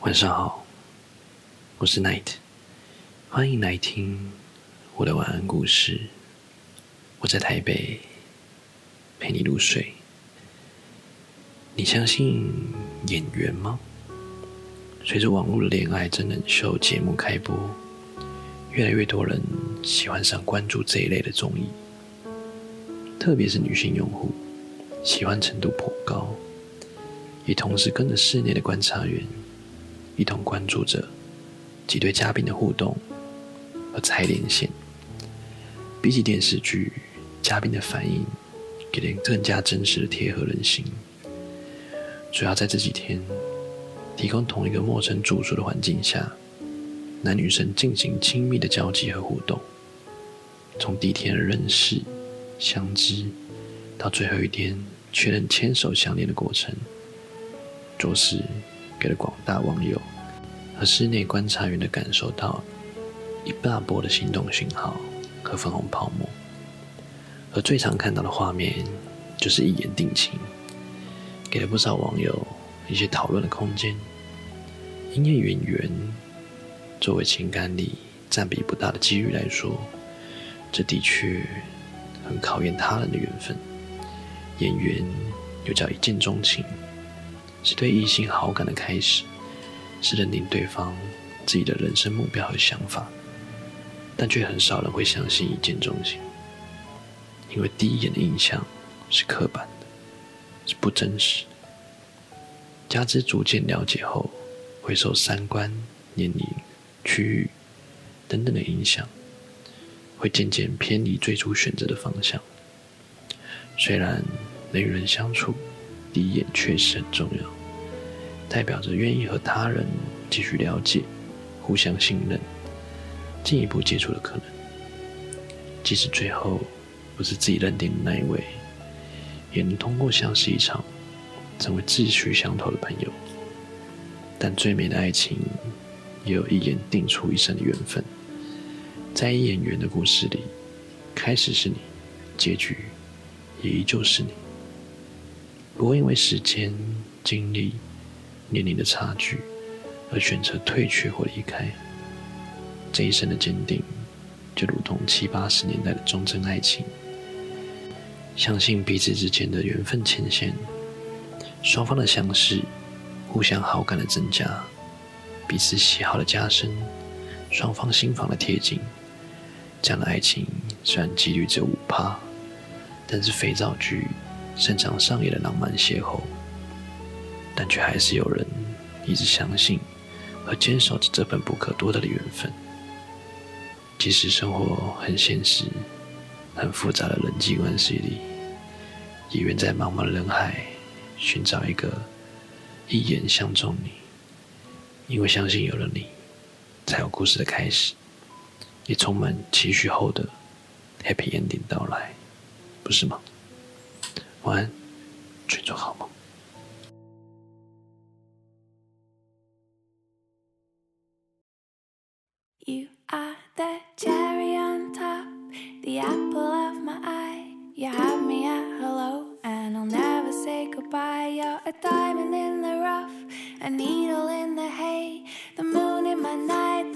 晚上好，我是 Night，欢迎来听我的晚安故事。我在台北陪你入睡。你相信演员吗？随着网络恋爱真人秀节目开播，越来越多人喜欢上关注这一类的综艺，特别是女性用户，喜欢程度颇高，也同时跟着室内的观察员。一同关注着几对嘉宾的互动和猜连线。比起电视剧，嘉宾的反应给人更加真实的贴合人心。主要在这几天，提供同一个陌生住宿的环境下，男女生进行亲密的交集和互动。从第一天的认识、相知，到最后一天确认牵手相恋的过程，着实。给了广大网友和室内观察员的感受到一大波的心动讯号和粉红泡沫，而最常看到的画面就是一言定情，给了不少网友一些讨论的空间。因为演员作为情感里占比不大的几率来说，这的确很考验他人的缘分。演员又叫一见钟情。是对异性好感的开始，是认定对方自己的人生目标和想法，但却很少人会相信一见钟情，因为第一眼的印象是刻板的，是不真实。加之逐渐了解后，会受三观、年龄、区域等等的影响，会渐渐偏离最初选择的方向。虽然人与人相处。第一眼确实很重要，代表着愿意和他人继续了解、互相信任、进一步接触的可能。即使最后不是自己认定的那一位，也能通过相识一场，成为志趣相投的朋友。但最美的爱情，也有一眼定出一生的缘分。在演员的故事里，开始是你，结局也依旧是你。不会因为时间、经历、年龄的差距而选择退却或离开。这一生的坚定，就如同七八十年代的忠贞爱情。相信彼此之间的缘分牵线，双方的相识，互相好感的增加，彼此喜好的加深，双方心房的贴近。这样的爱情虽然几率只有五趴，但是肥皂剧。擅长上演的浪漫邂逅，但却还是有人一直相信和坚守着这份不可多得的缘分。即使生活很现实、很复杂的人际关系里，也愿在茫茫人海寻找一个一眼相中你，因为相信有了你，才有故事的开始，也充满期许后的 happy ending 到来，不是吗？晚安，睡着好梦。You are the cherry on top, the apple of my eye. You have me at hello, and I'll never say goodbye. You're a diamond in the rough, a needle in the hay, the moon in my night,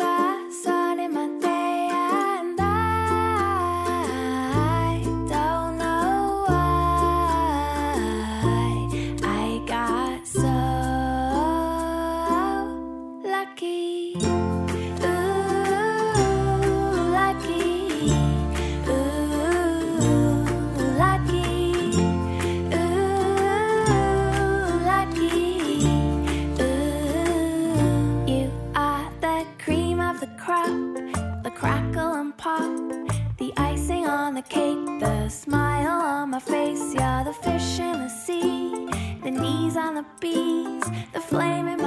crackle and pop. The icing on the cake, the smile on my face, yeah, the fish in the sea, the knees on the bees, the flame in